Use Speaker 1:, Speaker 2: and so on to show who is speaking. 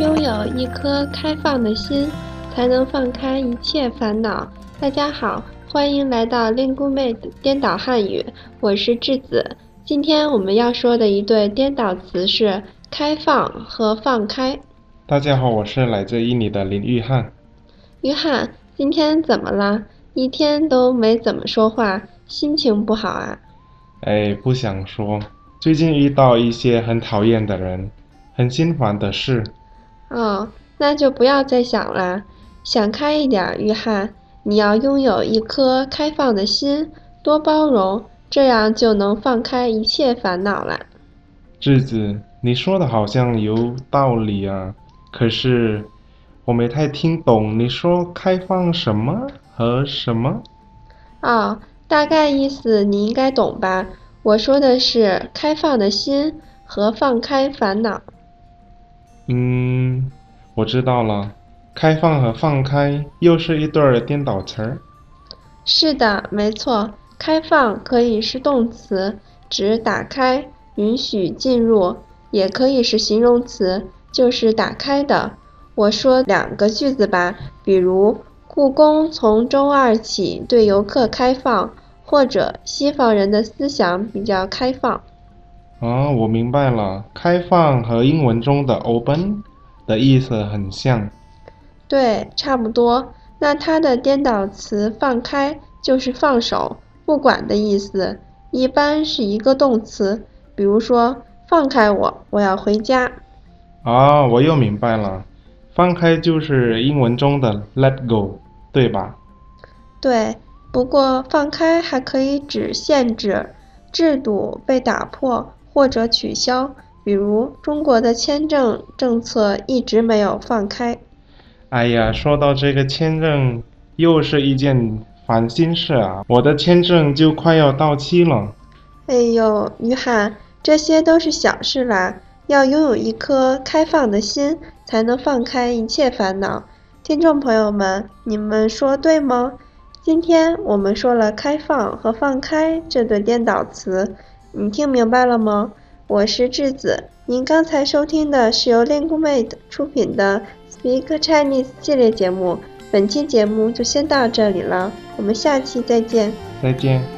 Speaker 1: 拥有一颗开放的心，才能放开一切烦恼。大家好，欢迎来到 LinguMate 颠倒汉语，我是智子。今天我们要说的一对颠倒词是“开放”和“放开”。
Speaker 2: 大家好，我是来自印尼的林玉汉。
Speaker 1: 约翰，今天怎么了？一天都没怎么说话，心情不好啊？
Speaker 2: 哎，不想说。最近遇到一些很讨厌的人，很心烦的事。
Speaker 1: 哦，那就不要再想了，想开一点，约翰。你要拥有一颗开放的心，多包容，这样就能放开一切烦恼了。
Speaker 2: 智子，你说的好像有道理啊，可是我没太听懂你说开放什么和什么。
Speaker 1: 哦，大概意思你应该懂吧？我说的是开放的心和放开烦恼。
Speaker 2: 嗯，我知道了。开放和放开又是一对儿颠倒词儿。
Speaker 1: 是的，没错。开放可以是动词，指打开、允许进入；也可以是形容词，就是打开的。我说两个句子吧，比如故宫从周二起对游客开放，或者西方人的思想比较开放。
Speaker 2: 啊，我明白了，开放和英文中的 open 的意思很像。
Speaker 1: 对，差不多。那它的颠倒词“放开”就是放手、不管的意思，一般是一个动词。比如说，放开我，我要回家。
Speaker 2: 啊，我又明白了，放开就是英文中的 “let go”，对吧？
Speaker 1: 对，不过放开还可以指限制、制度被打破或者取消，比如中国的签证政策一直没有放开。
Speaker 2: 哎呀，说到这个签证，又是一件烦心事啊！我的签证就快要到期了。
Speaker 1: 哎呦，约翰，这些都是小事啦。要拥有一颗开放的心，才能放开一切烦恼。听众朋友们，你们说对吗？今天我们说了“开放”和“放开”这对颠倒词，你听明白了吗？我是智子，您刚才收听的是由 LinguMate 出品的。Speak Chinese 系列节目，本期节目就先到这里了，我们下期再见。
Speaker 2: 再见。